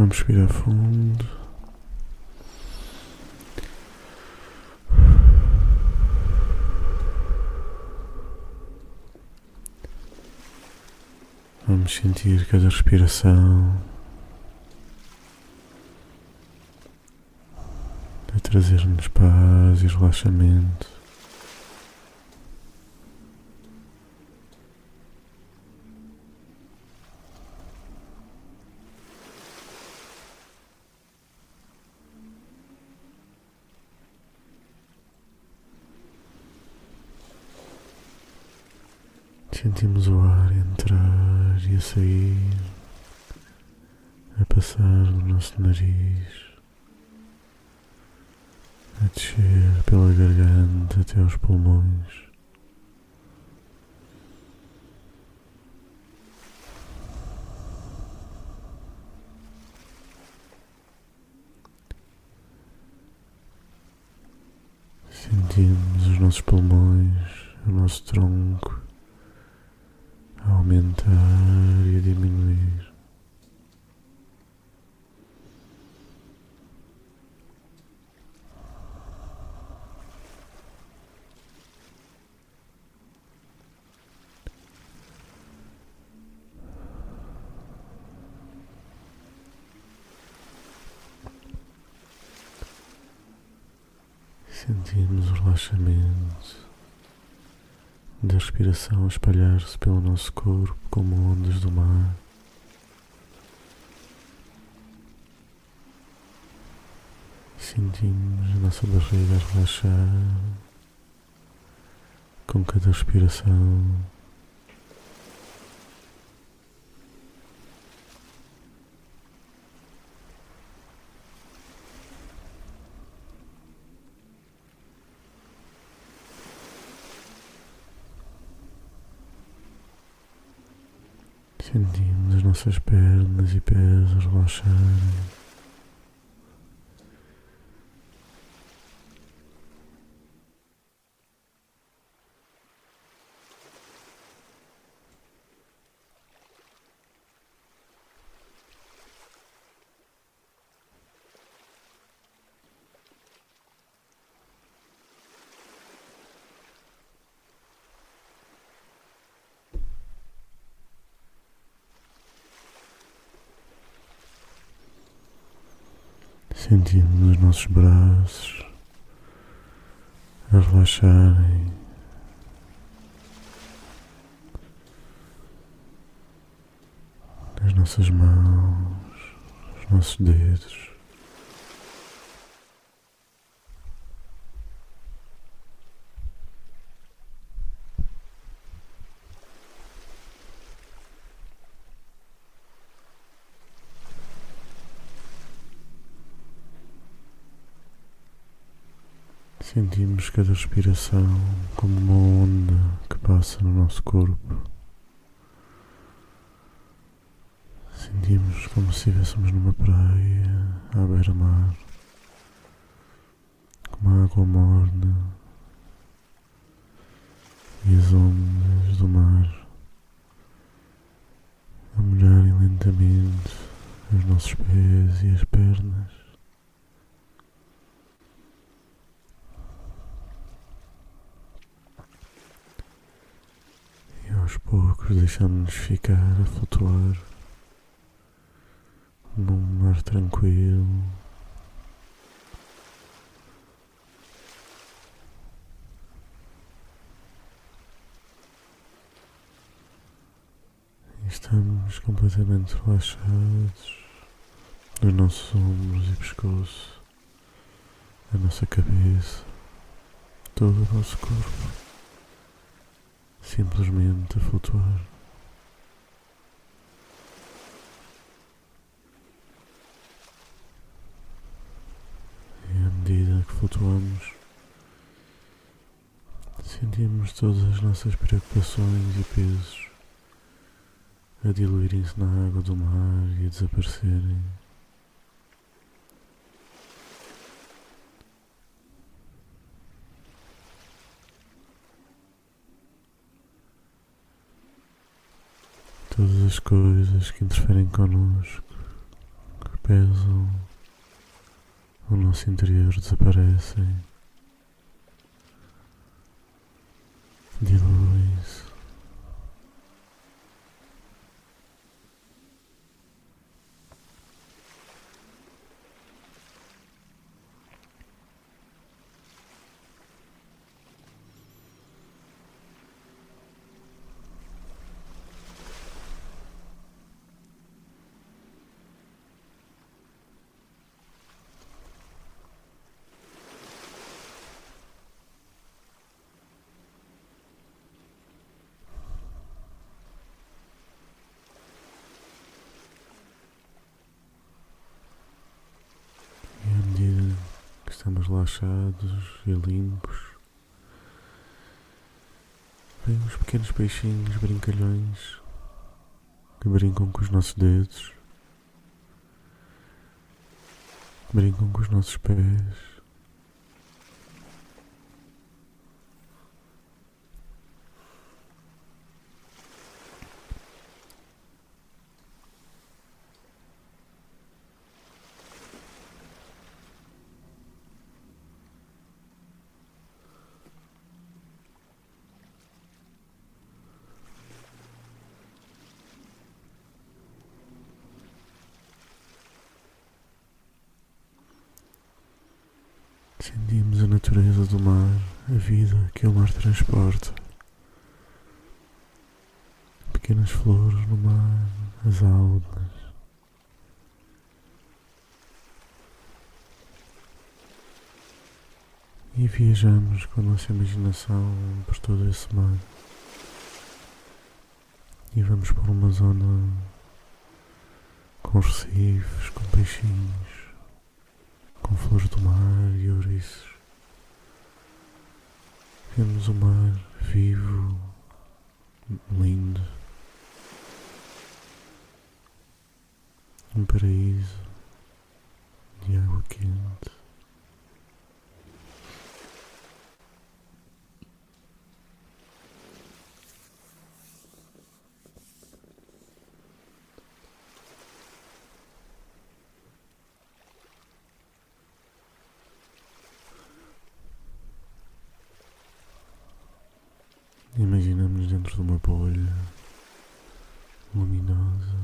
Vamos respirar fundo. Vamos sentir cada respiração a trazer-nos paz e relaxamento. Sentimos o ar entrar e a sair, a passar no nosso nariz, a descer pela garganta até aos pulmões. Sentimos os nossos pulmões, o nosso tronco aumentar e diminuir. Sentimos relaxamento da respiração espalhar-se pelo nosso corpo como ondas do mar. Sentimos a nossa barriga relaxar com cada respiração. Sentimos as nossas pernas e pés relaxarem. Sentimos os nossos braços a relaxarem. As nossas mãos, os nossos dedos. Sentimos cada respiração como uma onda que passa no nosso corpo. Sentimos como se estivéssemos numa praia à beira-mar, com uma água morna e as ondas do mar a molharem lentamente os nossos pés e as pernas. aos poucos deixamos-nos ficar a flutuar num mar tranquilo. Estamos completamente relaxados nos nossos ombros e pescoço, a nossa cabeça, todo o nosso corpo simplesmente a flutuar. E à medida que flutuamos, sentimos todas as nossas preocupações e pesos a diluírem-se na água do mar e a desaparecerem. Todas as coisas que interferem connosco, que pesam, o nosso interior desaparecem, diluem-se. E à medida que estamos relaxados e limpos, vêm os pequenos peixinhos brincalhões que brincam com os nossos dedos, brincam com os nossos pés. Sentimos a natureza do mar, a vida que o mar transporta. Pequenas flores no mar, as algas. E viajamos com a nossa imaginação por todo esse mar. E vamos por uma zona com recifes, com peixinhos com flores do mar e ouriços. Vemos o mar vivo, lindo, um paraíso de água quente. Imaginamos dentro de uma bolha luminosa.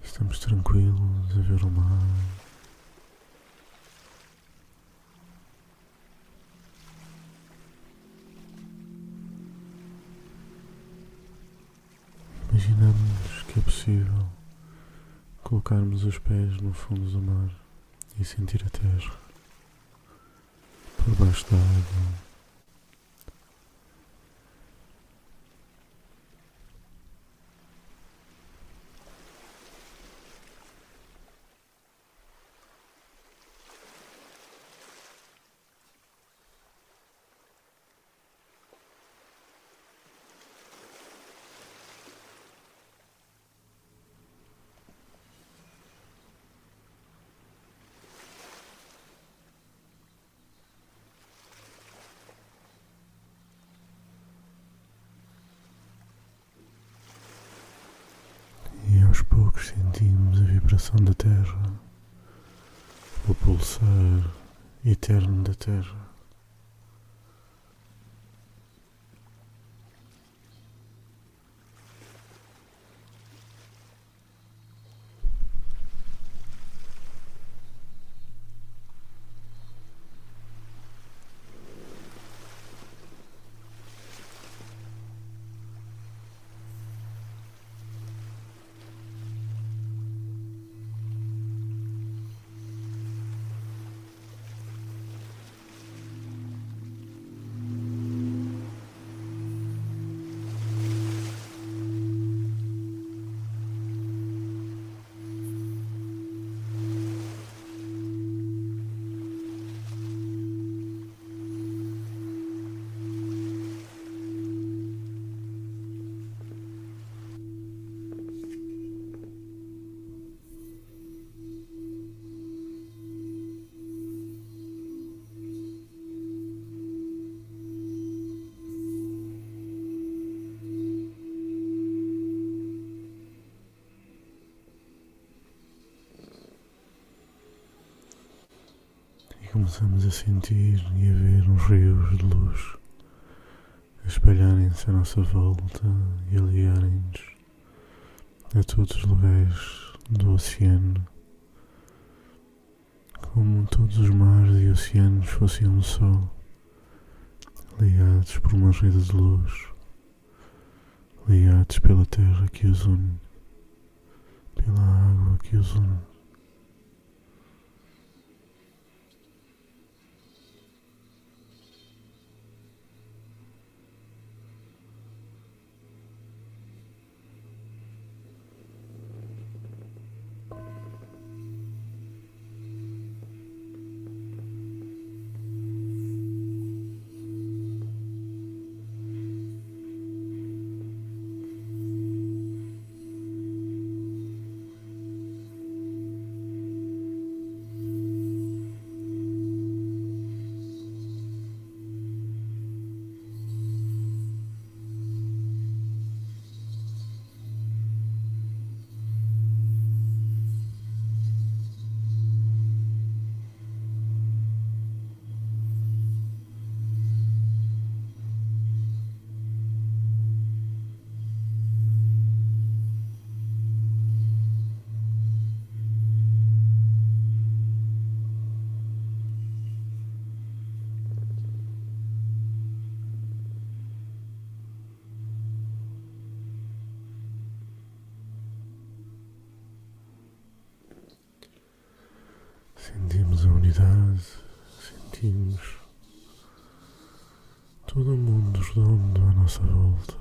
Estamos tranquilos a ver o mar. Imaginamos que é possível colocarmos os pés no fundo do mar e sentir a terra por baixo da água. E aos poucos sentimos a vibração da Terra, o pulsar eterno da Terra. Começamos a sentir e a ver uns rios de luz a espalharem-se à nossa volta e a ligarem-nos a todos os lugares do oceano, como todos os mares e oceanos fossem um só, ligados por uma rede de luz, ligados pela terra que os une, pela água que os une. Sentimos a unidade, sentimos todo o mundo redondo à nossa volta,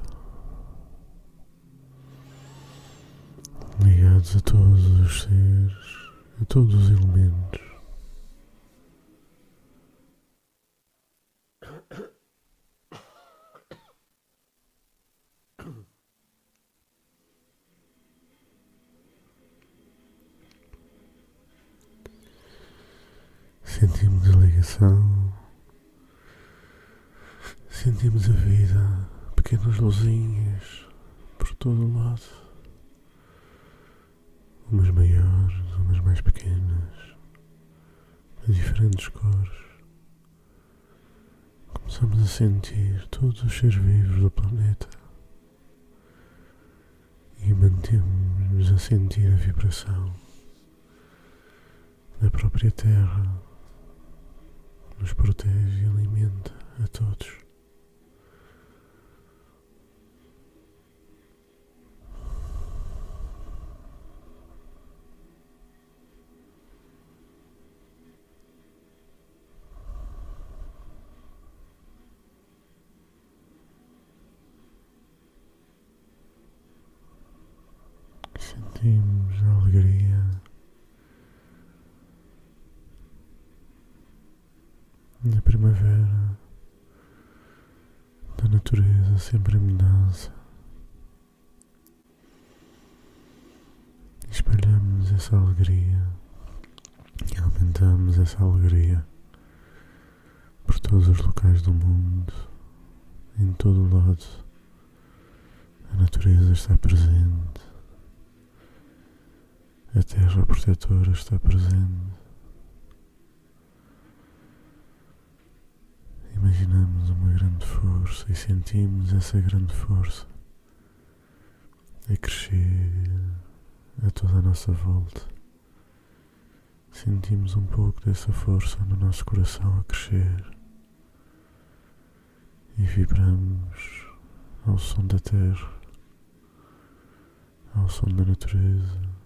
ligados a todos os seres, a todos os elementos. Sentimos a ligação, sentimos a vida, pequenas luzinhas por todo o umas maiores, umas mais pequenas, de diferentes cores. Começamos a sentir todos os seres vivos do planeta e mantemos-nos a sentir a vibração da própria Terra nos protege e alimenta a todos. Sentimos a alegria na primavera da natureza sempre em mudança. Espalhamos essa alegria e aumentamos essa alegria por todos os locais do mundo, em todo o lado. A natureza está presente, a terra protetora está presente. Imaginamos uma grande força e sentimos essa grande força a crescer a toda a nossa volta. Sentimos um pouco dessa força no nosso coração a crescer e vibramos ao som da terra, ao som da natureza.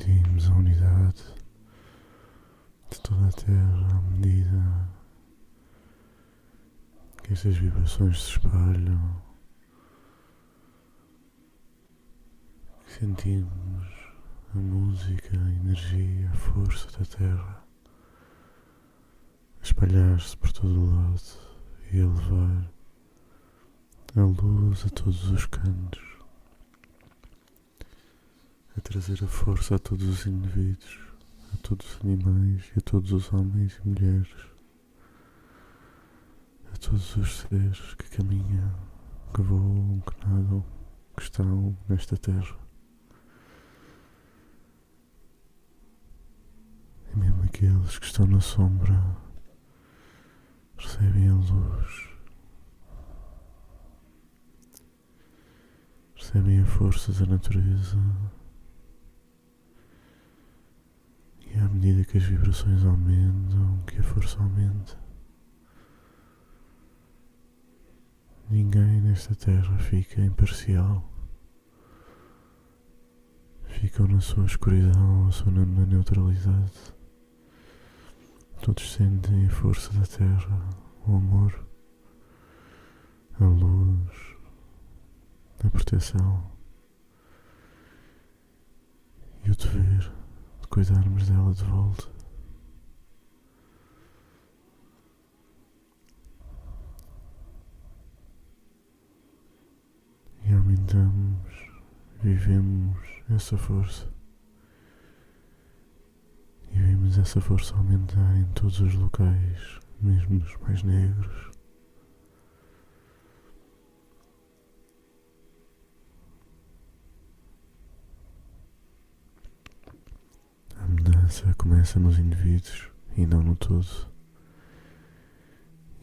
Sentimos a unidade de toda a Terra à medida que estas vibrações se espalham. Sentimos a música, a energia, a força da Terra espalhar-se por todo o lado e a levar a luz a todos os cantos, a trazer a força a todos os indivíduos, a todos os animais e a todos os homens e mulheres, a todos os seres que caminham, que voam, que nadam, que estão nesta terra. E mesmo aqueles que estão na sombra recebem a luz Percebem a força da natureza e à medida que as vibrações aumentam, que a força aumenta, ninguém nesta terra fica imparcial. Ficam na sua escuridão ou na neutralidade. Todos sentem a força da terra, o amor, a luz a proteção e o dever de cuidarmos dela de volta. E aumentamos, vivemos essa força. E vemos essa força aumentar em todos os locais, mesmo nos mais negros. Mudança começa nos indivíduos e não no todo.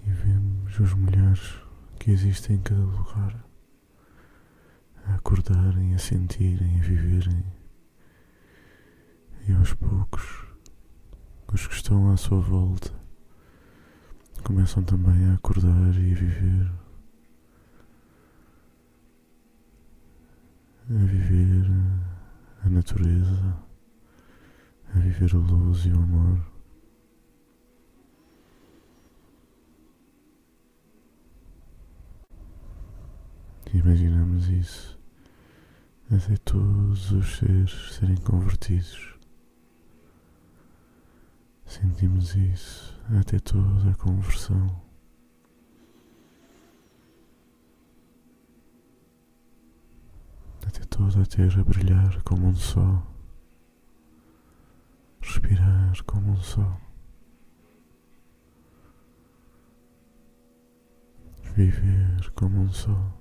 E vemos os melhores que existem em cada lugar a acordarem, a sentirem, a viverem. E aos poucos, os que estão à sua volta começam também a acordar e a viver. A viver a natureza a viver a luz e o amor. Imaginamos isso até todos os seres serem convertidos. Sentimos isso até toda a conversão. Até toda a terra brilhar como um sol respirar como um sol, viver como um sol.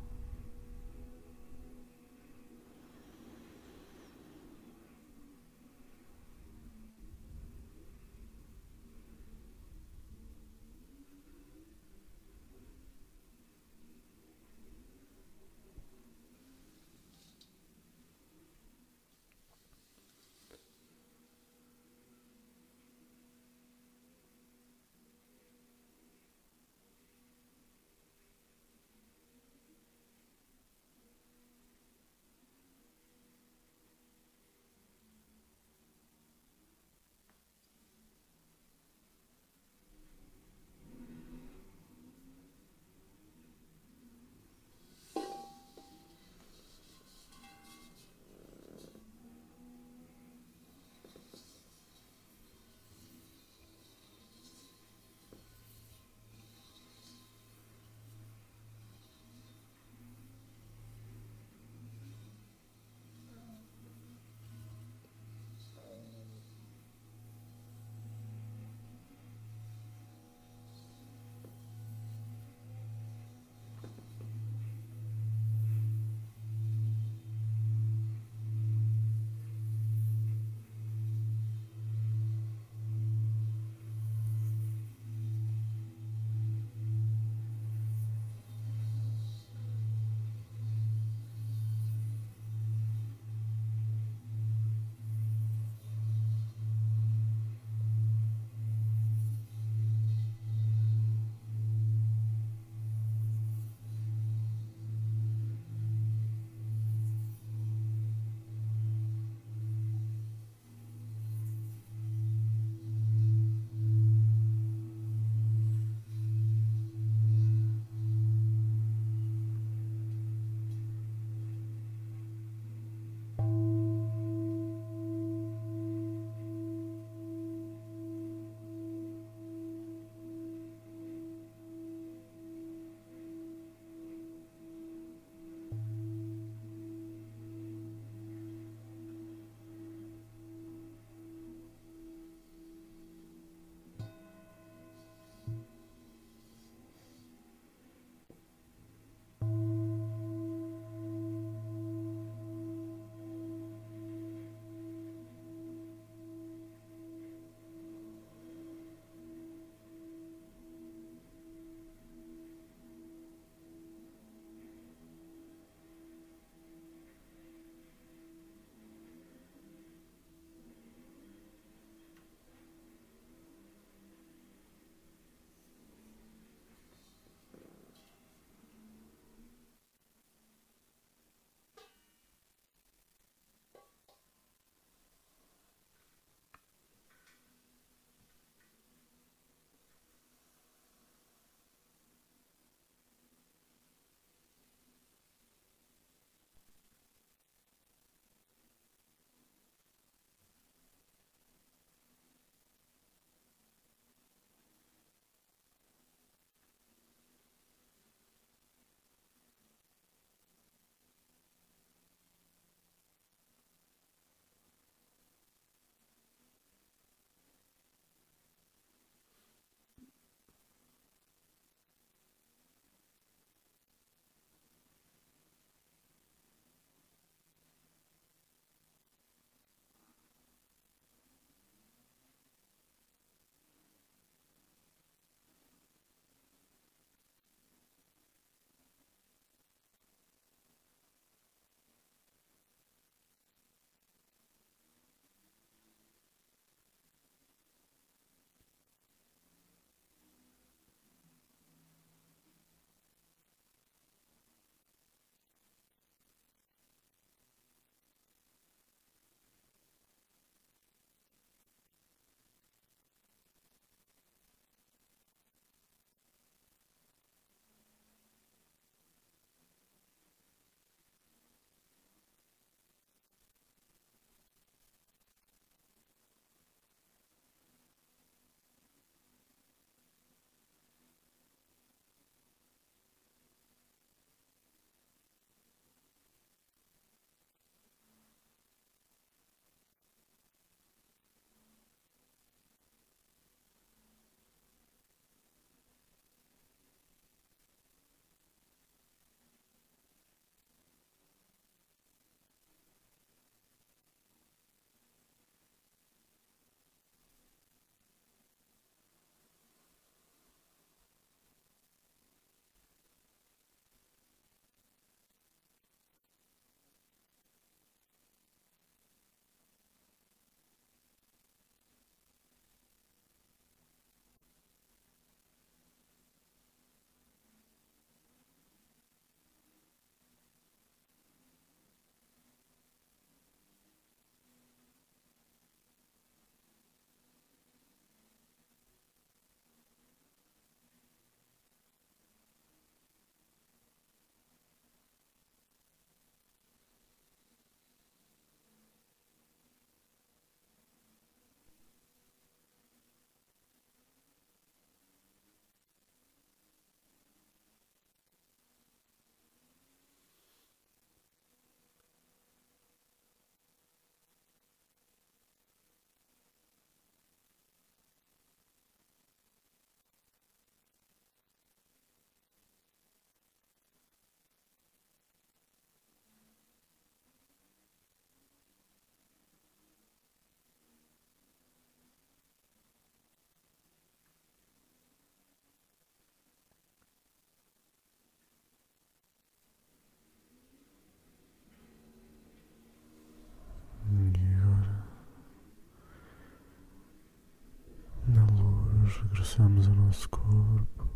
Abraçamos o nosso corpo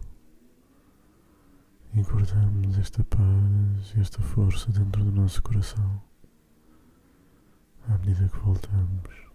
e guardamos esta paz e esta força dentro do nosso coração à medida que voltamos.